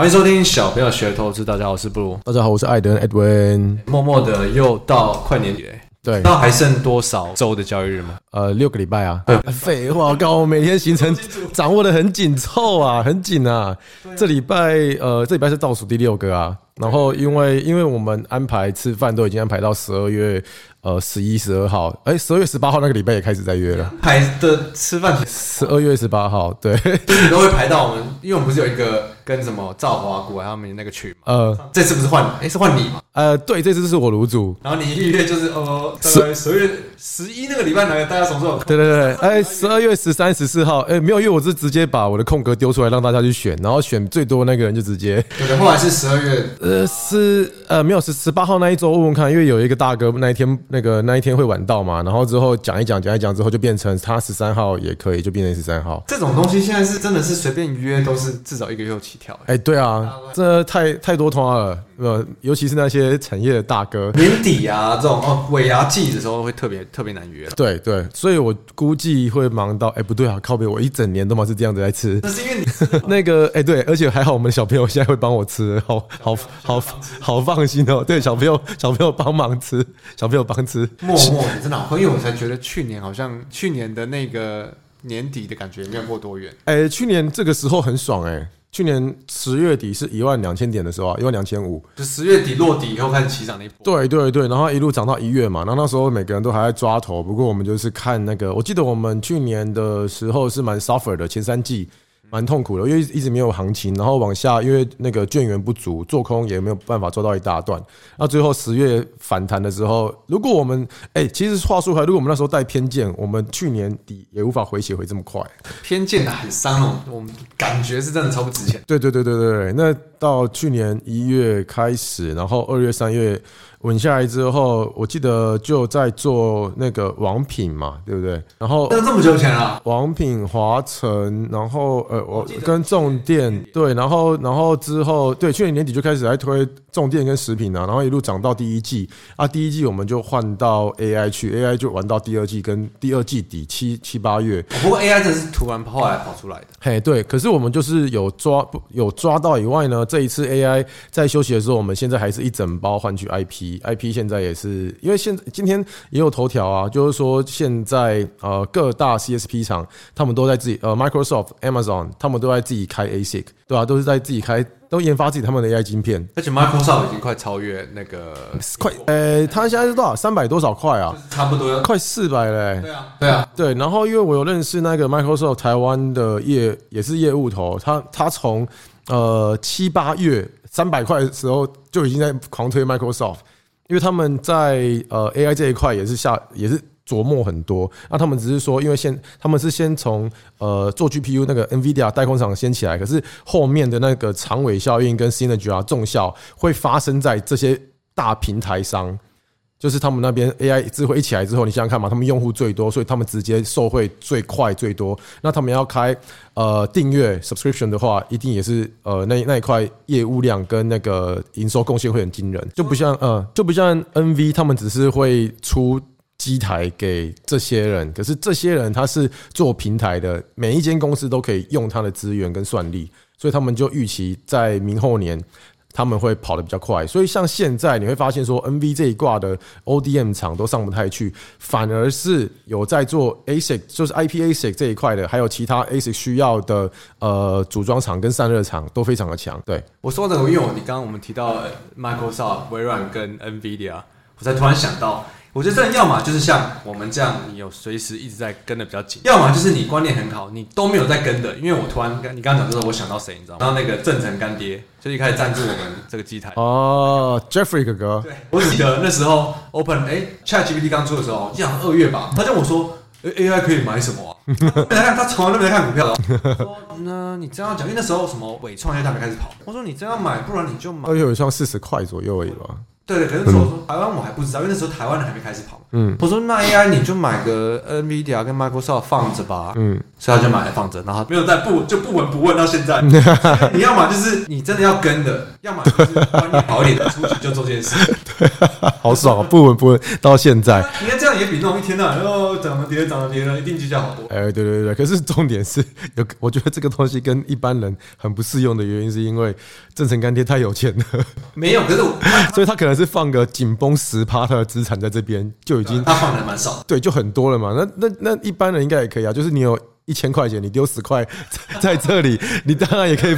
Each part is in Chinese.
欢迎收听小朋友学投资，大家好，我是布鲁，大家好，我是艾登 Edwin。默默的又到快年底了，对，那还剩多少周的交易日吗？呃，六个礼拜啊。对，废话，我靠，我每天行程掌握的很紧凑啊，很紧啊。这礼拜，呃，这礼拜是倒数第六个啊。然后，因为因为我们安排吃饭都已经安排到十二月。呃，十一、十二号，哎，十二月十八号那个礼拜也开始在约了。排的吃饭，十二月十八号，对，你都会排到我们，因为我们不是有一个跟什么赵华股他们那个群吗？呃，这次不是换，哎，是换你吗？呃，对，这次是我卤煮。然后你预约就是呃，十十二月十一那个礼拜来，大家什么时候？对对对，哎，十二月十三、十四号，哎，没有，因为我是直接把我的空格丢出来让大家去选，然后选最多那个人就直接。对对，后来是十二月，呃，是呃，没有，是十八号那一周问问看，因为有一个大哥那一天。那个那一天会晚到嘛，然后之后讲一讲讲一讲之后就变成他十三号也可以，就变成十三号。这种东西现在是真的是随便约都是至少一个月起跳。哎，对啊，这太太多通了，呃，尤其是那些产业的大哥，年底啊这种哦尾牙季的时候会特别特别难约。对对，所以我估计会忙到哎不对啊，靠北我一整年都嘛是这样子在吃。那是因为你 那个哎对，而且还好我们小朋友现在会帮我吃，好好好好放心哦。对，小朋友小朋友帮忙吃，小朋友帮吃，默默。你真的好，因为我才觉得去年好像去年的那个年底的感觉没有过多远。哎、欸，去年这个时候很爽哎、欸，去年十月底是一万两千点的时候啊，一万两千五，就十月底落底以后开始起涨那一波。对对对，然后一路涨到一月嘛，然后那时候每个人都还在抓头，不过我们就是看那个，我记得我们去年的时候是蛮 suffer 的，前三季。蛮痛苦的，因为一直没有行情，然后往下，因为那个券源不足，做空也没有办法做到一大段。那最后十月反弹的时候，如果我们哎、欸，其实话说回来，如果我们那时候带偏见，我们去年底也无法回血回这么快。偏见的很伤哦，我们感觉是真的超不值钱。对对对对对，那到去年一月开始，然后二月三月。稳下来之后，我记得就在做那个王品嘛，对不对？然后那这么久前啊，王品、华城，然后呃，我跟重电对，然后然后之后对，去年年底就开始来推重电跟食品啊，然后一路涨到第一季啊，第一季我们就换到 AI 去，AI 就玩到第二季跟第二季底七七八月。不过 AI 这是突然后来跑出来的，嘿，对，可是我们就是有抓有抓到以外呢，这一次 AI 在休息的时候，我们现在还是一整包换取 IP。IP 现在也是，因为现今天也有头条啊，就是说现在呃各大 CSP 厂他们都在自己呃 Microsoft、Amazon 他们都在自己开 ASIC，对吧、啊？都是在自己开，都研发自己他们的 AI 晶片。而且 Microsoft 已经快超越那个 快，呃，它现在是多少？三百多少块啊？差不多快四百嘞。对啊，对啊，对。然后因为我有认识那个 Microsoft 台湾的业也是业务头，他他从呃七八月三百块的时候就已经在狂推 Microsoft。因为他们在呃 AI 这一块也是下也是琢磨很多，那他们只是说，因为先他们是先从呃做 GPU 那个 NVIDIA 代工厂先起来，可是后面的那个长尾效应跟 Synergy 啊重效会发生在这些大平台上。就是他们那边 AI 智慧一起来之后，你想想看嘛，他们用户最多，所以他们直接受惠最快最多。那他们要开呃订阅 subscription 的话，一定也是呃那那一块业务量跟那个营收贡献会很惊人，就不像呃就不像 NV 他们只是会出机台给这些人，可是这些人他是做平台的，每一间公司都可以用他的资源跟算力，所以他们就预期在明后年。他们会跑得比较快，所以像现在你会发现说，NV 这一挂的 ODM 厂都上不太去，反而是有在做 ASIC，就是 IP ASIC 这一块的，还有其他 ASIC 需要的呃组装厂跟散热厂都非常的强。对，我说的，因为你刚刚我们提到 Microsoft、微软跟 NVIDIA，我才突然想到。我觉得这要么就是像我们这样，你有随时一直在跟的比较紧；要么就是你观念很好，你都没有在跟的。因为我突然你刚刚讲的时候，我想到谁，你知道吗？然后那个郑成干爹就一开始赞助我们这个机台哦，Jeffrey 哥哥。对，我记得那时候 Open 哎，ChatGPT 刚出的时候，讲二月吧，他跟我说，AI 可以买什么啊？没看他从来都没看股票。说那你这样讲，因为那时候什么伟创业他没开始跑。我说你这样买，不然你就买。二月纬创四十块左右而已吧。对对，可是那时候我说台湾我还不知道，因为那时候台湾人还没开始跑。嗯，我说那 AI 你就买个 NVIDIA 跟 Microsoft 放着吧。嗯，所以他就买了放着，然后没有再不就不闻不问到现在。你要么就是你真的要跟的，要么就是观念好一点的出去就做这件事。对，好爽啊！不闻不问到现在。你看这样也比那种一天到晚哦涨了跌涨了跌了，一定绩效好多。哎，对对对，可是重点是有，我觉得这个东西跟一般人很不适用的原因，是因为正成干爹太有钱了。没有，可是我，所以他可能是放个紧绷十趴他的资产在这边就已经，他放的蛮少，对，就很多了嘛。那那那一般人应该也可以啊，就是你有一千块钱，你丢十块 在这里，你当然也可以，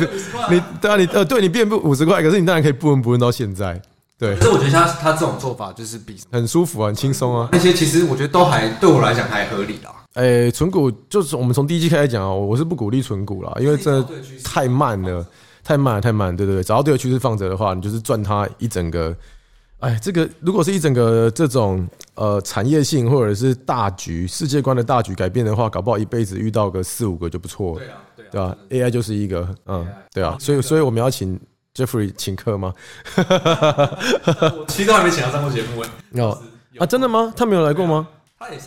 你当然你呃，对你变不五十块，可是你当然可以不闻不问到现在。对，可是我觉得他他这种做法就是比很舒服啊，很轻松啊。那些其实我觉得都还对我来讲还合理啦。哎、欸，存股就是我们从第一季开始讲啊，我是不鼓励存股啦，因为真的太慢了，太慢了，太慢。对对对，找到对的趋势放着的话，你就是赚它一整个。哎，这个如果是一整个这种呃产业性或者是大局世界观的大局改变的话，搞不好一辈子遇到个四五个就不错了。对啊，对啊，对吧？AI 就是一个，嗯，对啊，所以所以我们要请 Jeffrey 请客吗？我其实都还没请他上过节目哎。哦啊，真的吗？他没有来过吗？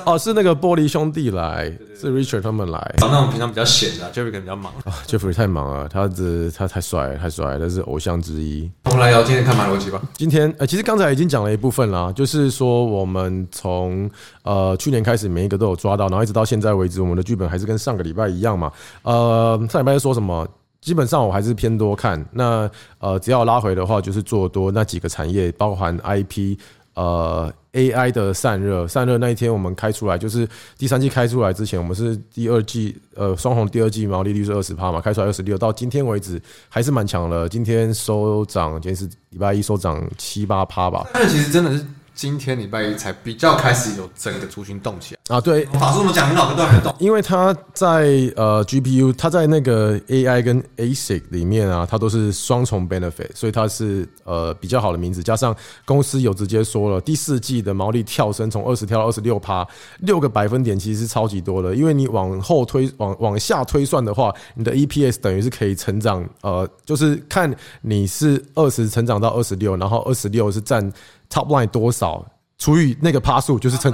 哦，是那个玻璃兄弟来，是 Richard 他们来。找那种平常比较闲的，Jeffrey 可能比较忙啊。Jeffrey 太忙了，他的他太帅了，太帅了，他是偶像之一。我们来聊今天看马逻辑吧。今天呃，其实刚才已经讲了一部分啦，就是说我们从呃去年开始每一个都有抓到，然后一直到现在为止，我们的剧本还是跟上个礼拜一样嘛。呃，上礼拜说什么？基本上我还是偏多看。那呃，只要拉回的话，就是做多那几个产业，包含 IP。呃，AI 的散热，散热那一天我们开出来，就是第三季开出来之前，我们是第二季，呃，双红第二季毛利率是二十趴嘛，开出来二十六，到今天为止还是蛮强了。今天收涨，今天是礼拜一收涨七八趴吧。但其实真的是。今天礼拜一才比较开始有整个族群动起来啊！对，法说我们讲很好，都还没动，因为它在呃 GPU，它在那个 AI 跟 ASIC 里面啊，它都是双重 benefit，所以它是呃比较好的名字。加上公司有直接说了，第四季的毛利跳升从二十跳到二十六趴，六个百分点其实是超级多的。因为你往后推往往下推算的话，你的 EPS 等于是可以成长，呃，就是看你是二十成长到二十六，然后二十六是占。Top line 多少除以那个趴数，就是成，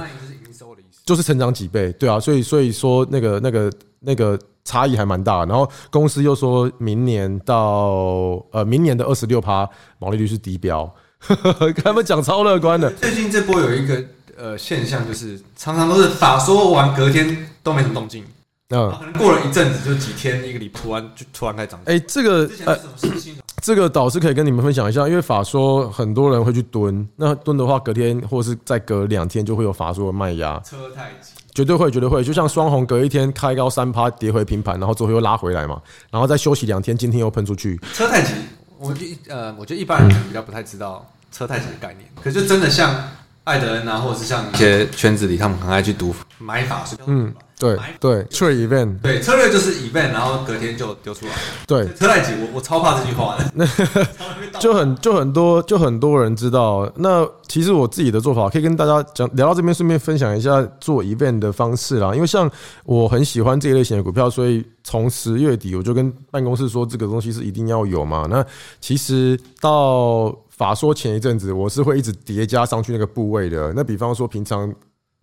就是成长几倍，对啊，所以所以说那个那个那个差异还蛮大。然后公司又说明年到呃明年的二十六趴毛利率是低标，他们讲超乐观的。最近这波有一个呃现象，就是常常都是法说完隔天都没什么动静。嗯，可能过了一阵子，就几天一个礼拜，突然就突然开始涨。哎，这个呃，这个倒是可以跟你们分享一下，因为法说很多人会去蹲，那蹲的话，隔天或是再隔两天就会有法说的卖压。车太急，绝对会，绝对会。就像双红隔一天开高三趴，跌回平盘，然后最后又拉回来嘛，然后再休息两天，今天又喷出去。车太急，我就呃，我觉得一般人比较不太知道车太急的概念，可是就真的像艾德恩啊，或者是像一些圈子里，他们很爱去赌买法是，嗯。对对，trade event，对，策略就是 event，然后隔天就丢出来。对，车太急，我我超怕这句话的。就很就很多就很多人知道。那其实我自己的做法，可以跟大家讲，聊到这边，顺便分享一下做 event 的方式啦。因为像我很喜欢这一类型的股票，所以从十月底我就跟办公室说，这个东西是一定要有嘛。那其实到法说前一阵子，我是会一直叠加上去那个部位的。那比方说平常。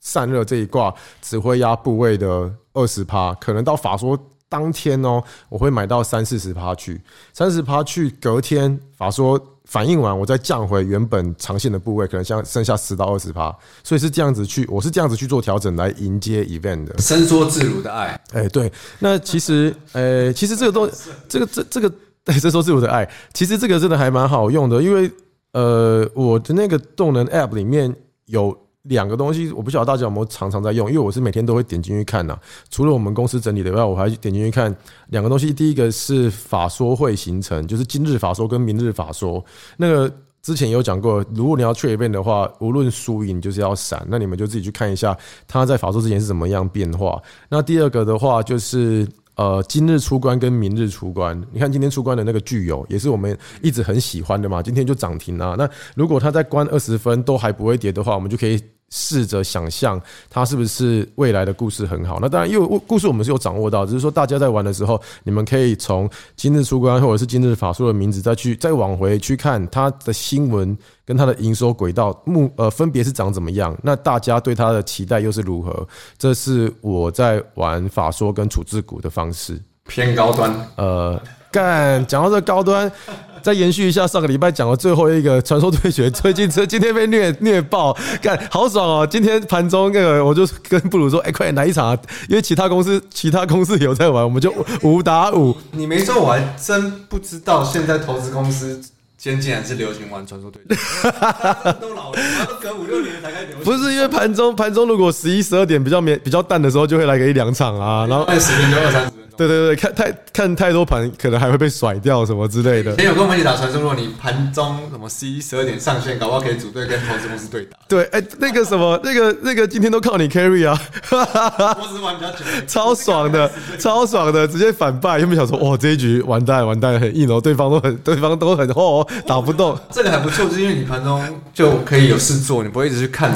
散热这一挂只会压部位的二十趴，可能到法说当天哦，我会买到三四十趴去，三十趴去，隔天法说反应完，我再降回原本长线的部位，可能像剩下十到二十趴，所以是这样子去，我是这样子去做调整来迎接 event 的，伸缩自如的爱，哎，对，那其实，呃，其实这个都，这个这这个，对，伸缩自如的爱，其实这个真的还蛮好用的，因为呃，我的那个动能 app 里面有。两个东西，我不晓得大家有没有常常在用，因为我是每天都会点进去看呐。除了我们公司整理的外，我还点进去看两个东西。第一个是法说会行程，就是今日法说跟明日法说。那个之前有讲过，如果你要去一遍的话，无论输赢就是要闪。那你们就自己去看一下，它在法说之前是怎么样变化。那第二个的话就是。呃，今日出关跟明日出关，你看今天出关的那个巨友，也是我们一直很喜欢的嘛。今天就涨停啊。那如果它在关二十分都还不会跌的话，我们就可以试着想象它是不是未来的故事很好。那当然，因为故事我们是有掌握到，只是说大家在玩的时候，你们可以从今日出关或者是今日法说的名字再去再往回去看它的新闻跟它的营收轨道目呃分别是长怎么样。那大家对它的期待又是如何？这是我在玩法说跟处置股的方式，偏高端。呃，干讲到这高端。再延续一下上个礼拜讲的最后一个传说对决，最近这今天被虐虐爆，干好爽哦！今天盘中那个我就跟布鲁说，哎、欸，快点来一场啊！因为其他公司其他公司有在玩，我们就五打五。你没说，我还真不知道现在投资公司间竟然是流行玩传说对决，都老了，都隔五六年才开始流行。不是因为盘中盘中如果十一十二点比较比较淡的时候，就会来个一两场啊，然后那时间就二三十。对对对，看太看太多盘，可能还会被甩掉什么之类的。以前有跟我们一起打传说，如果你盘中什么 C 十二点上线，搞不好可以组队跟投资公司对打。对，哎，那个什么，那个那个，今天都靠你 carry 啊！我只是玩比较久，超爽的，超爽的，直接反败。有没有想说，哇，这一局完蛋完蛋，很硬哦，对方都很 对方都很厚，打不动。这个还不错，就是因为你盘中就可以有事做，你不会一直去看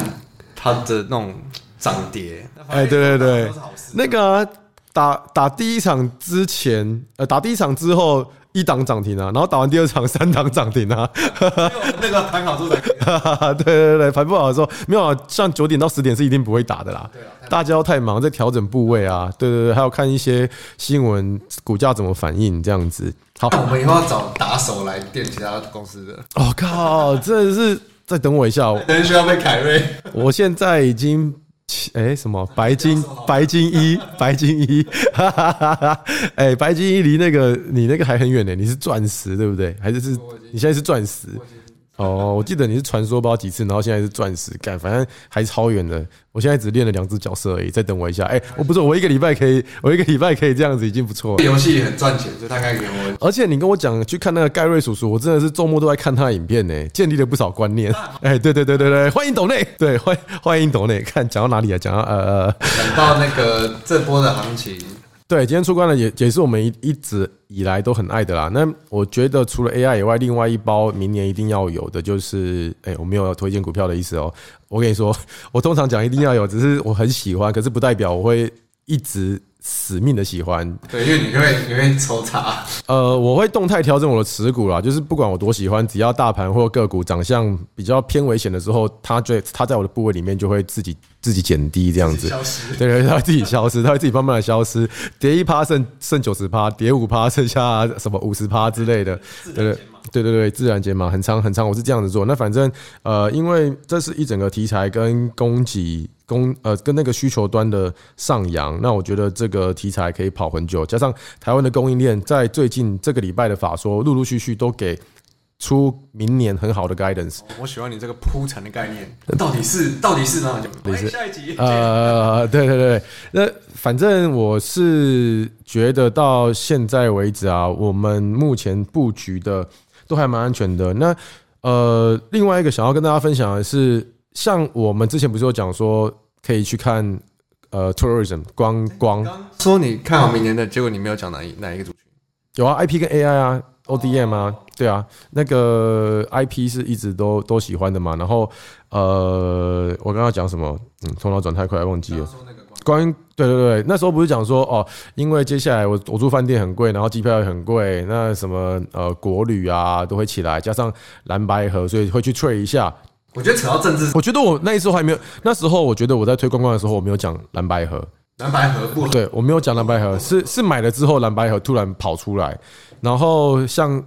它的那种涨跌。哎，对对对，那个、啊。打打第一场之前，呃，打第一场之后一档涨停啊，然后打完第二场三档涨停啊。那个盘好之后才 对对对，盘不好的时候没有啊，像九点到十点是一定不会打的啦。大家都太忙在调整部位啊，对对对，还有看一些新闻，股价怎么反应这样子。好，我们以后要找打手来垫其他公司的。哦靠，真的是再等我一下，等需要被凯瑞。我现在已经。哎、欸，什么白金白金一白金一，哈哈哈哈哎，白金一离那个你那个还很远呢，你是钻石对不对？还是是你现在是钻石？哦，我记得你是传说包几次，然后现在是钻石干，反正还超远的。我现在只练了两只角色而已，再等我一下。哎、欸，我不是我一个礼拜可以，我一个礼拜可以这样子已经不错了。游戏很赚钱，就大概给我。而且你跟我讲去看那个盖瑞叔叔，我真的是周末都在看他的影片呢，建立了不少观念。哎、欸，对对对对对，欢迎抖内，对欢欢迎抖内。看讲到哪里啊？讲到呃，讲到那个这波的行情。对，今天出关了，也也是我们一一直以来都很爱的啦。那我觉得除了 AI 以外，另外一包明年一定要有的就是，哎，我没有要推荐股票的意思哦。我跟你说，我通常讲一定要有，只是我很喜欢，可是不代表我会一直。死命的喜欢，对，因为你会你会抽查，呃，我会动态调整我的持股啦，就是不管我多喜欢，只要大盘或个股长相比较偏危险的时候，它就它在我的部位里面就会自己自己减低这样子，消失，对对，它会自己消失，它会自己慢慢的消失，跌一趴剩剩九十趴，跌五趴剩下什么五十趴之类的，对对对对对，自然减嘛，很长很长，我是这样子做，那反正呃，因为这是一整个题材跟供给。供呃跟那个需求端的上扬，那我觉得这个题材可以跑很久。加上台湾的供应链，在最近这个礼拜的法说，陆陆续续都给出明年很好的 guidance。我喜欢你这个铺陈的概念，到底是到底是哪种？没事，下一集呃，对对对，那反正我是觉得到现在为止啊，我们目前布局的都还蛮安全的。那呃，另外一个想要跟大家分享的是。像我们之前不是有讲说可以去看呃 tourism 观光，说你看好明年的结果，你没有讲哪一哪一个族群？有啊，IP 跟 AI 啊，ODM 啊，对啊，那个 IP 是一直都都喜欢的嘛。然后呃，我刚刚讲什么？嗯，头脑转太快，忘记了。关于对对对，那时候不是讲说哦，因为接下来我我住饭店很贵，然后机票也很贵，那什么呃国旅啊都会起来，加上蓝白合，所以会去 trade 一下。我觉得扯到政治，我觉得我那一次还没有，那时候我觉得我在推观光的时候，我没有讲蓝白盒，蓝白盒不对，我没有讲蓝白盒，是是买了之后蓝白盒突然跑出来，然后像。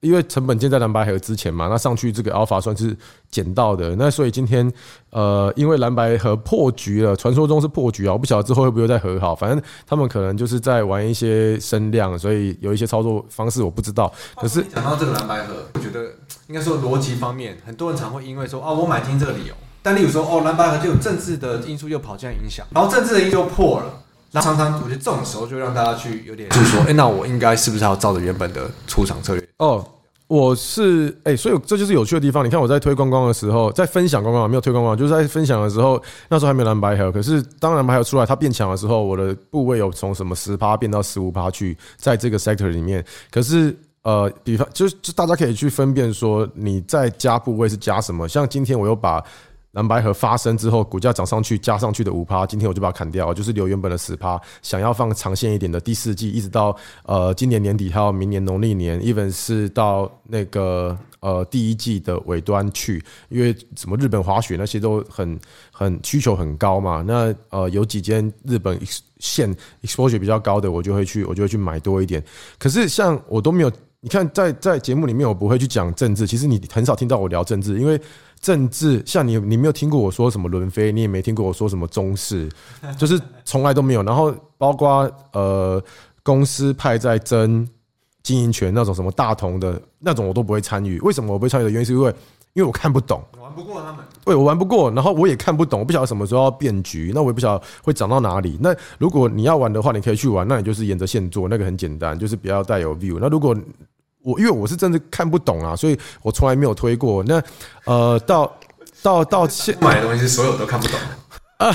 因为成本建在蓝白盒之前嘛，那上去这个 Alpha 算是捡到的。那所以今天，呃，因为蓝白盒破局了，传说中是破局啊，我不晓得之后会不会再和好。反正他们可能就是在玩一些声量，所以有一些操作方式我不知道。可是讲到这个蓝白盒，我觉得应该说逻辑方面，很多人常会因为说啊，我买进这个理由，但例如说哦，蓝白合就有政治的因素又跑进来影响，然后政治的因素又破了，那常常我觉得这种时候就让大家去有点就是说，哎，那我应该是不是要照着原本的出场策略？哦。我是哎、欸，所以这就是有趣的地方。你看我在推观光的时候，在分享观光，没有推观光，就是在分享的时候，那时候还没有蓝白合。可是当蓝白合出来，它变强的时候，我的部位有从什么十趴变到十五趴去，在这个 sector 里面。可是呃，比方就是就大家可以去分辨说，你在加部位是加什么。像今天我又把蓝白盒发生之后，股价涨上去加上去的五趴，今天我就把它砍掉，就是留原本的十趴，想要放长线一点的第四季，一直到呃今年年底还有明年农历年，even 是到那个呃第一季的尾端去，因为什么日本滑雪那些都很很需求很高嘛，那呃有几间日本线 exposure 比较高的，我就会去我就会去买多一点。可是像我都没有，你看在在节目里面我不会去讲政治，其实你很少听到我聊政治，因为。政治像你，你没有听过我说什么轮飞，你也没听过我说什么中视，就是从来都没有。然后包括呃公司派在争经营权那种什么大同的那种，我都不会参与。为什么我不会参与的原因是因为因为我看不懂，玩不过他们。对，我玩不过，然后我也看不懂，我不晓得什么时候要变局，那我也不晓得会涨到哪里。那如果你要玩的话，你可以去玩，那你就是沿着线做，那个很简单，就是不要带有 view。那如果我因为我是真的看不懂啊，所以我从来没有推过。那呃，到到到现 买的东西所有都看不懂 啊，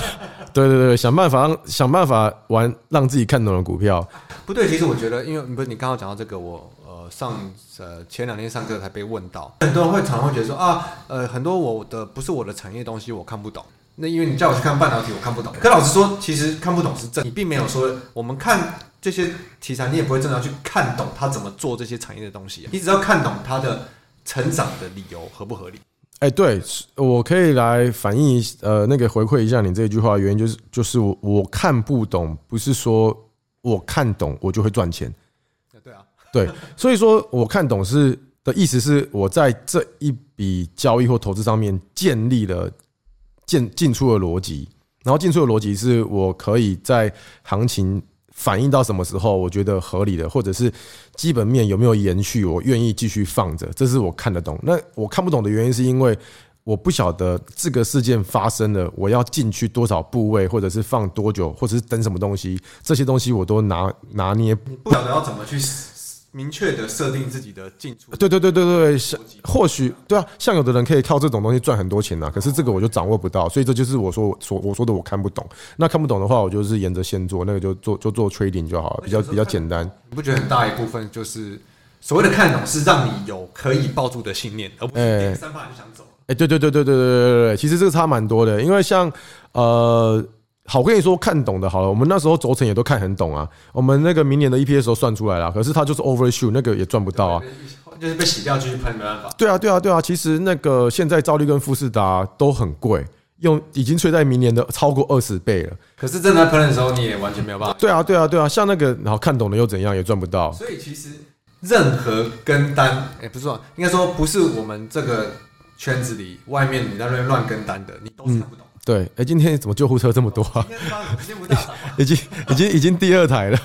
对对对，想办法让想办法玩让自己看懂的股票。不对，其实我觉得，因为不是你刚刚讲到这个，我呃上呃前两天上课才被问到，很多人会常常会觉得说啊，呃很多我的不是我的产业东西我看不懂。那因为你叫我去看半导体，我看不懂。可老实说，其实看不懂是正，你并没有说我们看。这些题材你也不会真的要去看懂他怎么做这些产业的东西，你只要看懂它的成长的理由合不合理？哎，对，我可以来反映呃那个回馈一下你这句话的原因，就是就是我我看不懂，不是说我看懂我就会赚钱。对啊，对，所以说我看懂是的意思是我在这一笔交易或投资上面建立了进进出的逻辑，然后进出的逻辑是我可以在行情。反映到什么时候，我觉得合理的，或者是基本面有没有延续，我愿意继续放着，这是我看得懂。那我看不懂的原因，是因为我不晓得这个事件发生了，我要进去多少部位，或者是放多久，或者是等什么东西，这些东西我都拿拿捏，不晓得要怎么去。明确的设定自己的进出，对对对对对，像或许对啊，像有的人可以靠这种东西赚很多钱呐，可是这个我就掌握不到，所以这就是我说说我说的我看不懂。那看不懂的话，我就是沿着线做，那个就做就做 trading 就好了，比较比较简单。你不觉得很大一部分就是所谓的看懂是让你有可以抱住的信念，而不是点三发就想走？哎，对对对对对对对对对，其实这个差蛮多的，因为像呃。好，我跟你说，看懂的好了。我们那时候轴承也都看很懂啊。我们那个明年的 EPS 都算出来了，可是它就是 overshoot，那个也赚不到啊。就是被洗掉继续喷，没办法。对啊，对啊，对啊。其实那个现在兆利跟富士达都很贵，用已经吹在明年的超过二十倍了。可是正在喷的时候，你也完全没有办法。对啊，对啊，对啊。像那个，然后看懂了又怎样，也赚不到。所以其实任何跟单，哎，不是说，应该说不是我们这个圈子里，外面你在那边乱跟单的，你都是看不懂。对，哎，今天怎么救护车这么多啊？已经已经已经第二台了。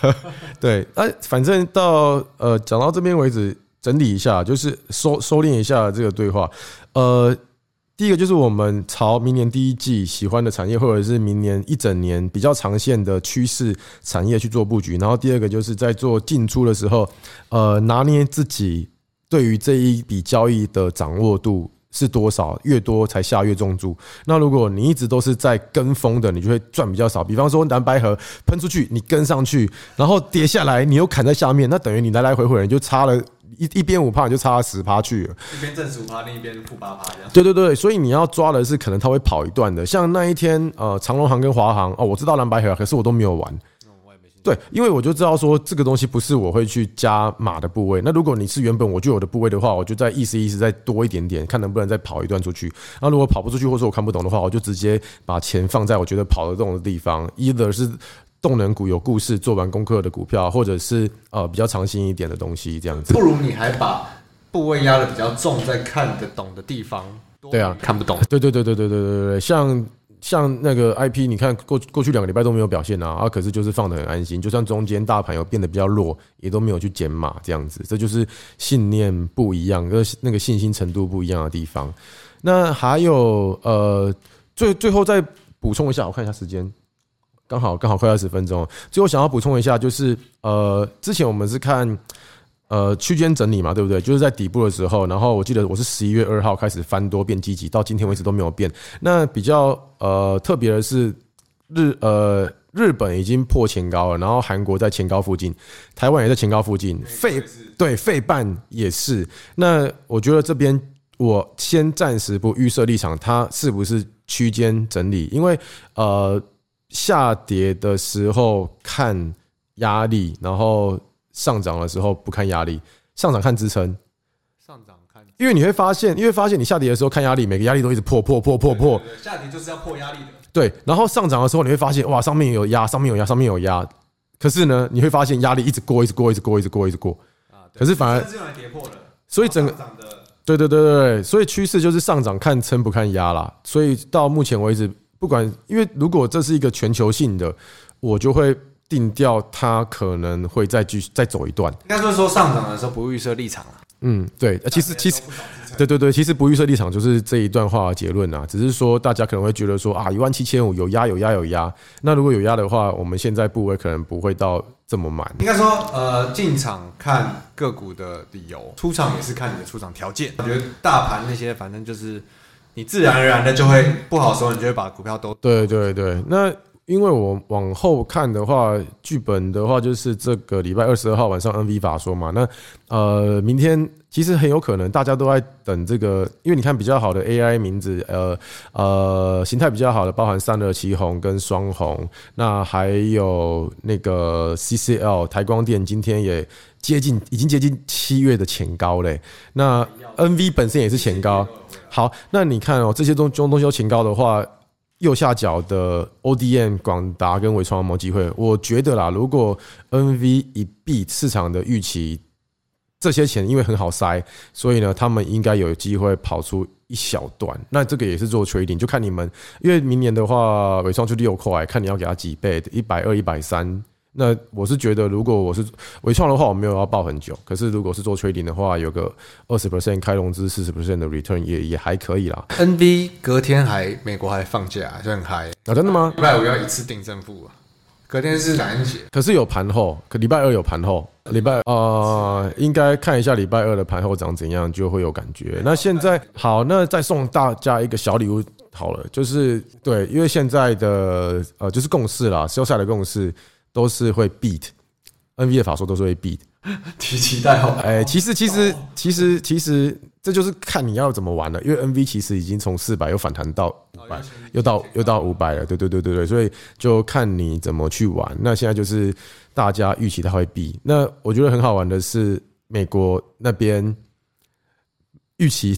对，啊，反正到呃讲到这边为止，整理一下，就是收收敛一下这个对话。呃，第一个就是我们朝明年第一季喜欢的产业，或者是明年一整年比较长线的趋势产业去做布局。然后第二个就是在做进出的时候，呃，拿捏自己对于这一笔交易的掌握度。是多少？越多才下越重注。那如果你一直都是在跟风的，你就会赚比较少。比方说蓝白盒喷出去，你跟上去，然后跌下来，你又砍在下面，那等于你来来回回你就差了一一边五趴，你就差了十趴去了。一边正十五趴，另一边负八趴这样。对对对，所以你要抓的是可能它会跑一段的。像那一天，呃，长隆行跟华航哦，我知道蓝白盒，可是我都没有玩。对，因为我就知道说这个东西不是我会去加码的部位。那如果你是原本我就有的部位的话，我就再意思意思再多一点点，看能不能再跑一段出去。那如果跑不出去，或者说我看不懂的话，我就直接把钱放在我觉得跑得动的地方，either 是动能股有故事、做完功课的股票，或者是呃比较长线一点的东西，这样子。不如你还把部位压的比较重，在看得懂的地方。对啊，看不懂。对对对对对对对对，像。像那个 IP，你看过过去两个礼拜都没有表现啊，啊，可是就是放得很安心，就算中间大盘有变得比较弱，也都没有去减码这样子，这就是信念不一样，跟那个信心程度不一样的地方。那还有呃，最最后再补充一下，我看一下时间，刚好刚好快二十分钟，最后想要补充一下，就是呃，之前我们是看。呃，区间整理嘛，对不对？就是在底部的时候，然后我记得我是十一月二号开始翻多变积极，到今天为止都没有变。那比较呃特别的是日呃日本已经破前高了，然后韩国在前高附近，台湾也在前高附近，费对费半也是。那我觉得这边我先暂时不预设立场，它是不是区间整理，因为呃下跌的时候看压力，然后上涨的时候不看压力，上涨看支撑。上涨看，因为你会发现，因为发现你下跌的时候看压力，每个压力都一直破破破破破。下跌就是要破压力的。对，然后上涨的时候你会发现，哇，上面有压，上面有压，上面有压。可是呢，你会发现压力一直过，一直过，一直过，一直过，一直过。啊，可是反而是用来跌破的。所以整个对对对对对，所以趋势就是上涨看撑不看压啦。所以到目前为止，不管因为如果这是一个全球性的，我就会定调它可能会再继续再走一段。应该就是说上涨的时候不预设立场了。嗯，对，其实其实，对对对，其实不预设立场就是这一段话的结论啊。只是说大家可能会觉得说啊，一万七千五有压有压有压。那如果有压的话，我们现在部位可能不会到这么满。应该说，呃，进场看个股的理由，出场也是看你的出场条件。我觉得大盘那些，反正就是你自然而然的就会不好说，你就会把股票都对对对。那因为我往后看的话，剧本的话就是这个礼拜二十二号晚上 NV 法说嘛，那呃，明天其实很有可能大家都在等这个，因为你看比较好的 AI 名字，呃呃，形态比较好的，包含散热奇鋐跟双红，那还有那个 CCL 台光电，今天也接近，已经接近七月的前高嘞。那 NV 本身也是前高，好，那你看哦，这些东东东西都前高的话。右下角的 ODM 广达跟伟创有没有机会？我觉得啦，如果 NV 一 B 市场的预期，这些钱因为很好塞，所以呢，他们应该有机会跑出一小段。那这个也是做 trading，就看你们，因为明年的话，伟创就六块，看你要给他几倍，一百二、一百三。那我是觉得，如果我是微创的话，我没有要抱很久。可是如果是做 trading 的话，有个二十 percent 开融资，四十 percent 的 return 也也还可以啦。NV 隔天还美国还放假，就很嗨啊！真的吗？礼拜五要一次定正负啊！隔天是感恩节，可是有盘后，可礼拜二有盘后，礼拜呃，应该看一下礼拜二的盘后长怎样，就会有感觉。那现在好，那再送大家一个小礼物好了，就是对，因为现在的呃，就是共识啦，sell side 的共识。都是会 beat，NV 的法术都是会 beat，提期待好。哎，其实其实其实其实这就是看你要怎么玩了，因为 NV 其实已经从四百又反弹到五百，又到又到五百了，对对对对对，所以就看你怎么去玩。那现在就是大家预期它会 beat，那我觉得很好玩的是美国那边预期。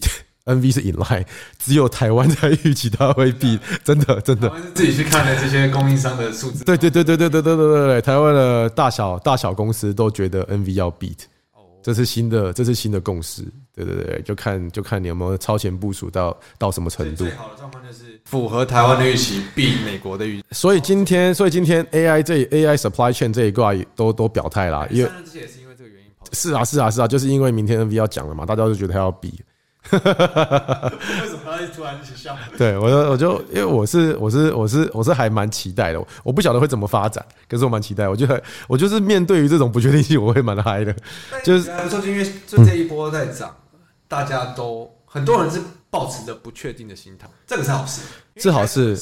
NV 是 in line，只有台湾才预期它会 beat，真的真的。自己去看了这些供应商的数字。对对对对对对对对对对，台湾的大小大小公司都觉得 NV 要 beat，这是新的这是新的共识。对对对，就看就看你有没有超前部署到到什么程度。最好的状况就是符合台湾的预期，beat 美国的预期。所以今天所以今天 AI 这 AI supply chain 这一块都都表态啦，因为这些也是因为这个原因。是啊是啊是啊，就是因为明天 NV 要讲了嘛，大家都觉得他要 beat。为什么他突然一起笑？对我就我就因为我是我是我是我是还蛮期待的，我不晓得会怎么发展，可是我蛮期待。我觉得我就是面对于这种不确定性，我会蛮嗨的。就是不错，因为就这一波在涨，大家都很多人是抱持着不确定的心态，这个是好事，是好事。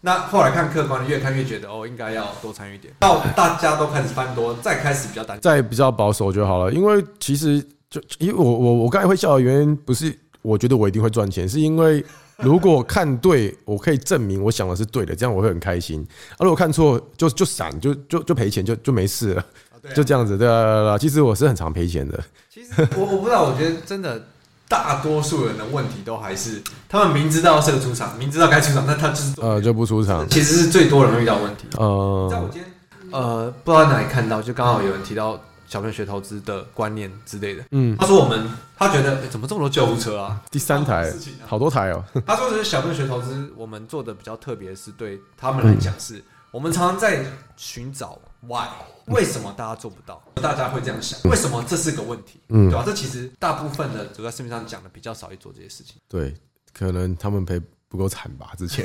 那后来看客观，越看越觉得哦，应该要多参与点。到大家都开始翻多，再开始比较担心，再比较保守就好了。因为其实。就因为我我我刚才会笑的原因，不是我觉得我一定会赚钱，是因为如果看对，我可以证明我想的是对的，这样我会很开心。啊，如果看错，就就闪，就就就赔钱，就就没事了，就这样子，对啊。其实我是很常赔钱的。其实我我不知道，我觉得真的大多数人的问题都还是他们明知道是个出场，明知道该出场，但他就是呃就不出场。其实是最多人遇到问题。呃，在我今天呃不知道哪里看到，就刚好有人提到。小朋友学投资的观念之类的，嗯，他说我们他觉得、欸、怎么这么多救护车啊？第三台，好多台哦。他说是小朋友学投资，我们做的比较特别，是对他们来讲是，我们常常在寻找 why，为什么大家做不到？大家会这样想，为什么这是个问题？嗯，对吧？这其实大部分的走在市面上讲的比较少，去做这些事情。对，可能他们赔不够惨吧？之前，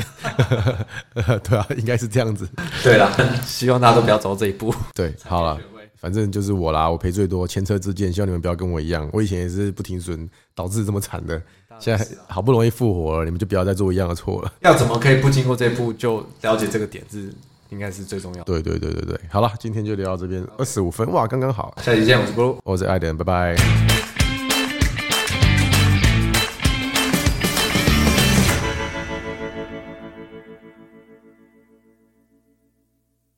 对啊，应该是这样子。对啦，希望大家都不要走到这一步。对，好了。反正就是我啦，我赔最多，前车之鉴，希望你们不要跟我一样。我以前也是不停损，导致这么惨的。现在好不容易复活了，你们就不要再做一样的错了。要怎么可以不经过这一步就了解这个点是，应该是最重要的。对对对对对，好了，今天就聊到这边，二十五分，哇，刚刚好。下期见，我是 Blue，我是艾登，拜拜。